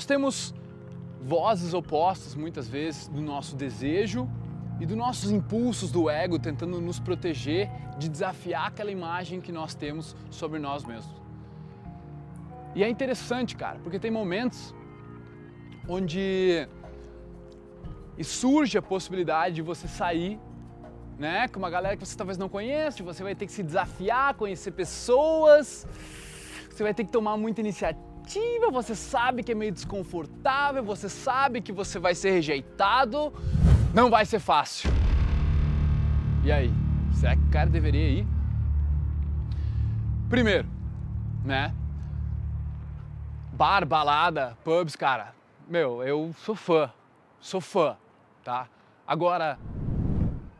Nós temos vozes opostas muitas vezes do nosso desejo e dos nossos impulsos do ego tentando nos proteger de desafiar aquela imagem que nós temos sobre nós mesmos. E é interessante, cara, porque tem momentos onde surge a possibilidade de você sair né, com uma galera que você talvez não conheça, você vai ter que se desafiar, conhecer pessoas, você vai ter que tomar muita iniciativa, você sabe que é meio desconfortável, você sabe que você vai ser rejeitado, não vai ser fácil. E aí, será que o cara deveria ir? Primeiro, né? Bar, balada, pubs, cara. Meu, eu sou fã, sou fã, tá? Agora,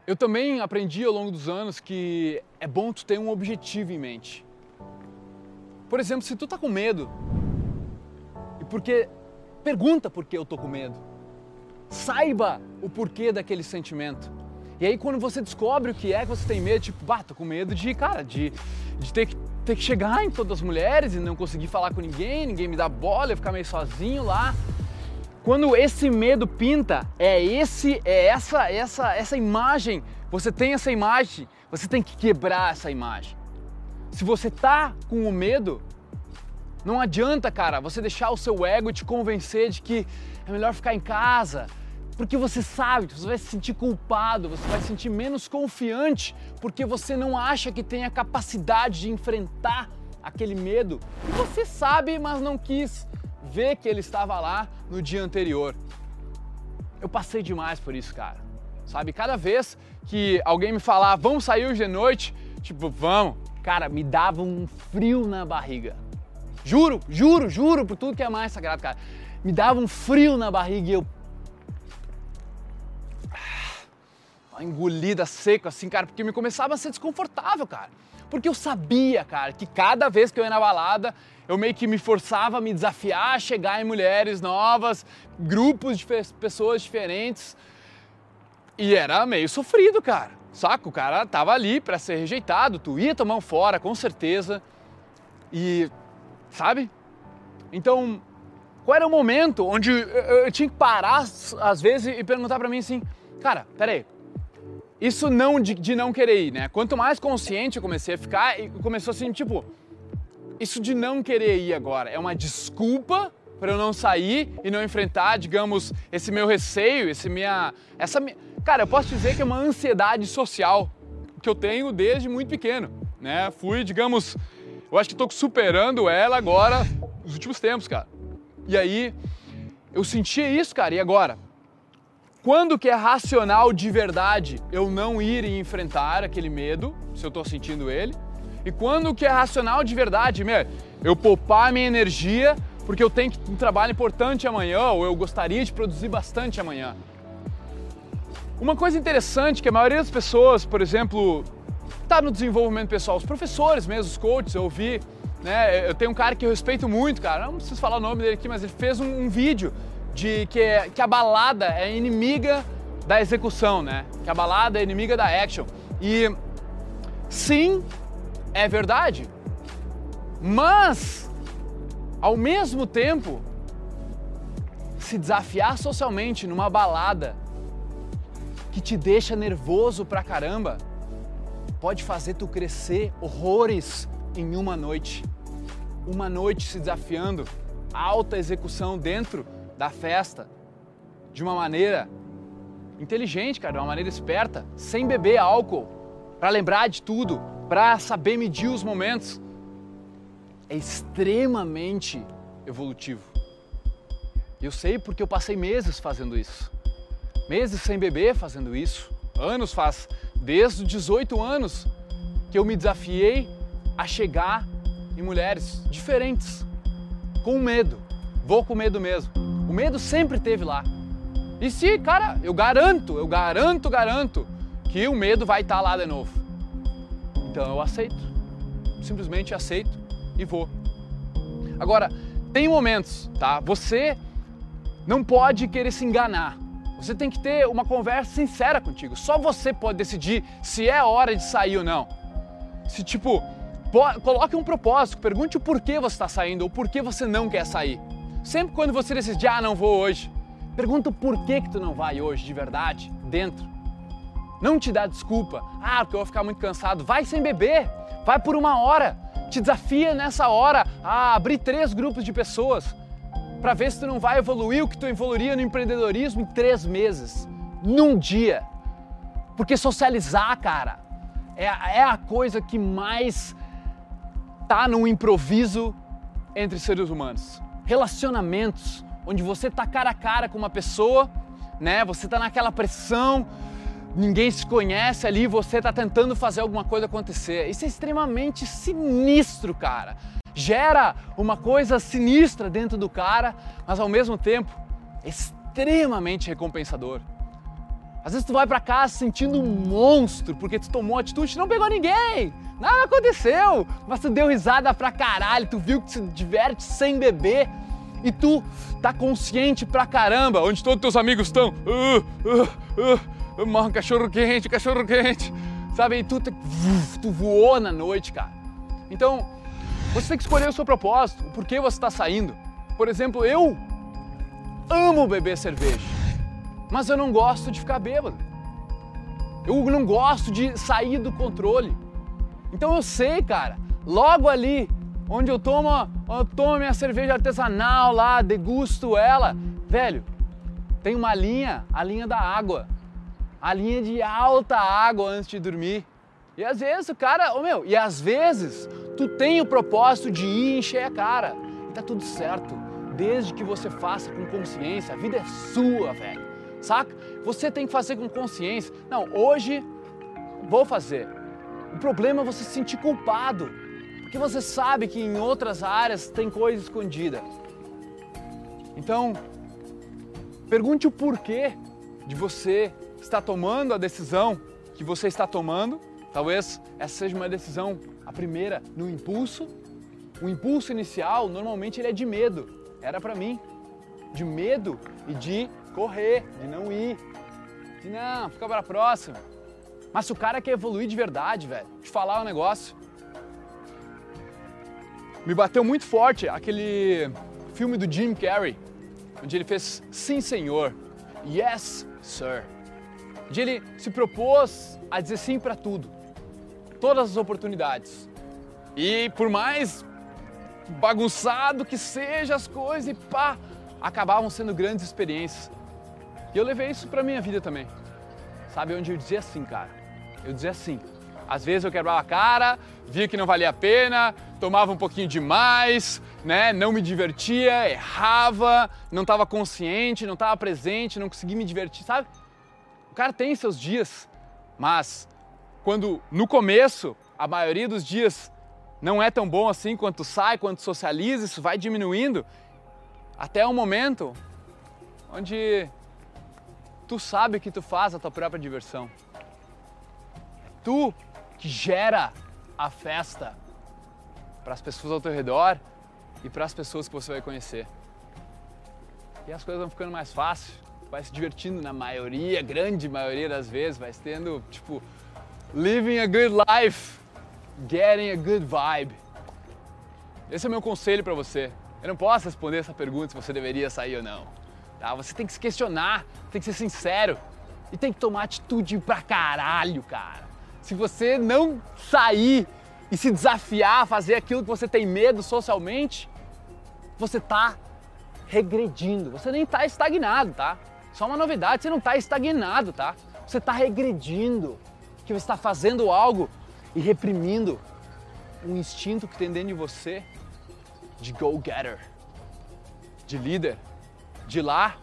eu também aprendi ao longo dos anos que é bom tu ter um objetivo em mente. Por exemplo, se tu tá com medo, porque pergunta por que eu tô com medo. Saiba o porquê daquele sentimento. E aí quando você descobre o que é que você tem medo, tipo, bah, tô com medo de, cara, de, de ter, que, ter que chegar em todas as mulheres e não conseguir falar com ninguém, ninguém me dá bola, eu ficar meio sozinho lá. Quando esse medo pinta, é esse, é essa, essa, essa imagem. Você tem essa imagem, você tem que quebrar essa imagem. Se você tá com o medo, não adianta, cara, você deixar o seu ego te convencer de que é melhor ficar em casa, porque você sabe, você vai se sentir culpado, você vai se sentir menos confiante, porque você não acha que tem a capacidade de enfrentar aquele medo. E você sabe, mas não quis ver que ele estava lá no dia anterior. Eu passei demais por isso, cara. Sabe, cada vez que alguém me falar, vamos sair hoje de noite, tipo, vamos, cara, me dava um frio na barriga. Juro, juro, juro por tudo que é mais sagrado, cara. Me dava um frio na barriga e eu engolida seco assim, cara, porque me começava a ser desconfortável, cara. Porque eu sabia, cara, que cada vez que eu ia na balada, eu meio que me forçava a me desafiar a chegar em mulheres novas, grupos de pessoas diferentes. E era meio sofrido, cara. Saca? O cara tava ali para ser rejeitado, tu ia tomar um fora, com certeza. E, sabe? Então, qual era o momento onde eu tinha que parar, às vezes, e perguntar para mim assim: cara, peraí, isso não de, de, não querer ir, né? Quanto mais consciente eu comecei a ficar, começou assim, tipo, isso de não querer ir agora é uma desculpa para eu não sair e não enfrentar, digamos, esse meu receio, esse minha, essa, cara, eu posso dizer que é uma ansiedade social que eu tenho desde muito pequeno, né? Fui, digamos, eu acho que estou superando ela agora nos últimos tempos, cara. E aí eu sentia isso, cara. E agora? Quando que é racional de verdade eu não ir e enfrentar aquele medo, se eu estou sentindo ele? E quando que é racional de verdade, meu, eu poupar minha energia porque eu tenho um trabalho importante amanhã ou eu gostaria de produzir bastante amanhã? Uma coisa interessante que a maioria das pessoas, por exemplo, está no desenvolvimento pessoal, os professores mesmo, os coaches, eu ouvi, né, eu tenho um cara que eu respeito muito, cara, não preciso falar o nome dele aqui, mas ele fez um, um vídeo de que, é, que a balada é inimiga da execução, né? Que a balada é inimiga da action. E sim, é verdade. Mas, ao mesmo tempo, se desafiar socialmente numa balada que te deixa nervoso pra caramba, pode fazer tu crescer horrores em uma noite. Uma noite se desafiando, alta execução dentro da festa de uma maneira inteligente, cara, de uma maneira esperta, sem beber álcool, para lembrar de tudo, para saber medir os momentos. É extremamente evolutivo. Eu sei porque eu passei meses fazendo isso. Meses sem beber fazendo isso. Anos faz, desde os 18 anos, que eu me desafiei a chegar em mulheres diferentes, com medo. Vou com medo mesmo. O medo sempre teve lá. E se, cara, eu garanto, eu garanto, garanto que o medo vai estar tá lá de novo. Então eu aceito. Simplesmente aceito e vou. Agora, tem momentos, tá? Você não pode querer se enganar. Você tem que ter uma conversa sincera contigo. Só você pode decidir se é hora de sair ou não. Se tipo, coloque um propósito, pergunte o porquê você está saindo ou por que você não quer sair. Sempre quando você decide, ah, não vou hoje, pergunta por que que tu não vai hoje, de verdade, dentro. Não te dá desculpa, ah, porque eu vou ficar muito cansado. Vai sem beber, vai por uma hora. Te desafia nessa hora a abrir três grupos de pessoas para ver se tu não vai evoluir o que tu evoluiria no empreendedorismo em três meses, num dia. Porque socializar, cara, é, é a coisa que mais tá no improviso entre seres humanos. Relacionamentos, onde você tá cara a cara com uma pessoa, né? Você tá naquela pressão, ninguém se conhece ali, você tá tentando fazer alguma coisa acontecer. Isso é extremamente sinistro, cara. Gera uma coisa sinistra dentro do cara, mas ao mesmo tempo extremamente recompensador. Às vezes tu vai para casa sentindo um monstro porque tu tomou atitude não pegou ninguém. Nada aconteceu, mas tu deu risada pra caralho, tu viu que se diverte sem beber e tu tá consciente pra caramba. Onde todos teus amigos estão? Uh, uh, uh, cachorro quente, cachorro quente. Sabe? E tu, tu voou na noite, cara. Então, você tem que escolher o seu propósito, o porquê você está saindo. Por exemplo, eu amo beber cerveja mas eu não gosto de ficar bêbado. Eu não gosto de sair do controle. Então eu sei, cara, logo ali onde eu tomo, eu tomo minha cerveja artesanal lá, degusto ela, velho, tem uma linha, a linha da água. A linha de alta água antes de dormir. E às vezes o cara, oh meu, e às vezes tu tem o propósito de ir encher a cara. E tá tudo certo, desde que você faça com consciência. A vida é sua, velho saca? Você tem que fazer com consciência. Não, hoje vou fazer. O problema é você se sentir culpado, porque você sabe que em outras áreas tem coisa escondida. Então, pergunte o porquê de você estar tomando a decisão que você está tomando. Talvez essa seja uma decisão, a primeira, no impulso. O impulso inicial, normalmente, ele é de medo. Era para mim. De medo e de correr, de não ir, de não, fica para a próxima. Mas se o cara quer evoluir de verdade, velho, te falar um negócio. Me bateu muito forte aquele filme do Jim Carrey, onde ele fez Sim Senhor, Yes Sir. Onde ele se propôs a dizer sim para tudo, todas as oportunidades. E por mais bagunçado que seja as coisas, e pá, acabavam sendo grandes experiências. E eu levei isso pra minha vida também. Sabe, onde eu dizia assim, cara. Eu dizia assim. Às vezes eu quebrava a cara, via que não valia a pena, tomava um pouquinho demais, né? Não me divertia, errava, não estava consciente, não estava presente, não conseguia me divertir, sabe? O cara tem seus dias, mas quando no começo, a maioria dos dias não é tão bom assim quanto sai, quanto socializa, isso vai diminuindo até o momento onde Tu sabe que tu faz a tua própria diversão. Tu que gera a festa para as pessoas ao teu redor e para as pessoas que você vai conhecer. E as coisas vão ficando mais fáceis, vai se divertindo na maioria, grande maioria das vezes, vai tendo tipo living a good life, getting a good vibe. Esse é o meu conselho para você. Eu não posso responder essa pergunta se você deveria sair ou não. Tá? Você tem que se questionar, tem que ser sincero e tem que tomar atitude pra caralho, cara. Se você não sair e se desafiar a fazer aquilo que você tem medo socialmente, você tá regredindo. Você nem tá estagnado, tá? Só uma novidade, você não tá estagnado, tá? Você tá regredindo, que está fazendo algo e reprimindo um instinto que tem dentro de você de go-getter, de líder, de ir lá,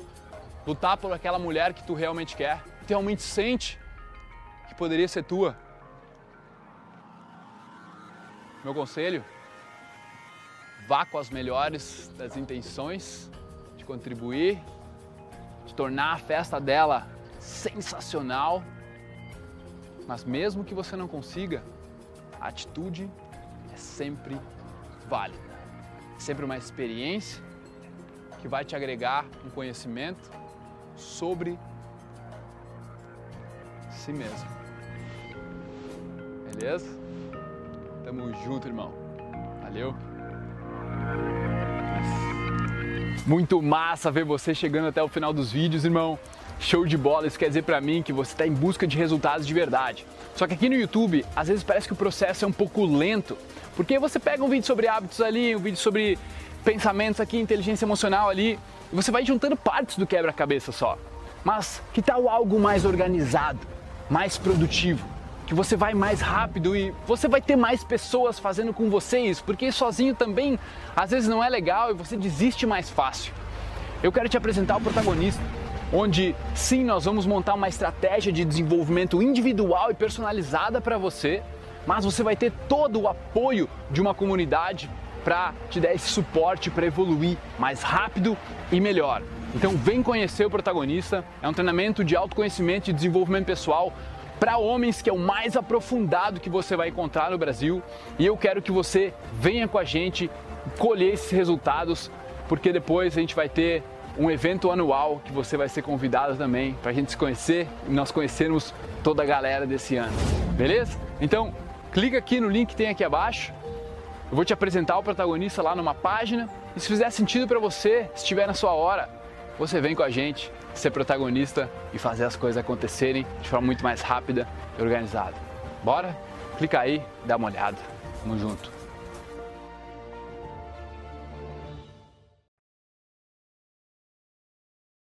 lutar por aquela mulher que tu realmente quer, que realmente sente que poderia ser tua. Meu conselho: vá com as melhores das intenções de contribuir, de tornar a festa dela sensacional. Mas mesmo que você não consiga, a atitude é sempre válida. É sempre uma experiência que vai te agregar um conhecimento sobre si mesmo. Beleza? Tamo junto, irmão. Valeu. Muito massa ver você chegando até o final dos vídeos, irmão. Show de bola, isso quer dizer para mim que você está em busca de resultados de verdade. Só que aqui no YouTube, às vezes parece que o processo é um pouco lento, porque você pega um vídeo sobre hábitos ali, um vídeo sobre pensamentos aqui, inteligência emocional ali, e você vai juntando partes do quebra-cabeça só. Mas que tal algo mais organizado, mais produtivo? Que você vai mais rápido e você vai ter mais pessoas fazendo com você isso, porque sozinho também às vezes não é legal e você desiste mais fácil. Eu quero te apresentar o protagonista, onde sim nós vamos montar uma estratégia de desenvolvimento individual e personalizada para você, mas você vai ter todo o apoio de uma comunidade para te dar esse suporte para evoluir mais rápido e melhor. Então vem conhecer o protagonista, é um treinamento de autoconhecimento e desenvolvimento pessoal para homens que é o mais aprofundado que você vai encontrar no Brasil, e eu quero que você venha com a gente colher esses resultados, porque depois a gente vai ter um evento anual que você vai ser convidado também para a gente se conhecer e nós conhecermos toda a galera desse ano. Beleza? Então, clica aqui no link que tem aqui abaixo. Eu vou te apresentar o protagonista lá numa página. E se fizer sentido para você, se estiver na sua hora, você vem com a gente ser protagonista e fazer as coisas acontecerem de forma muito mais rápida e organizada. Bora? Clica aí, dá uma olhada. Tamo junto.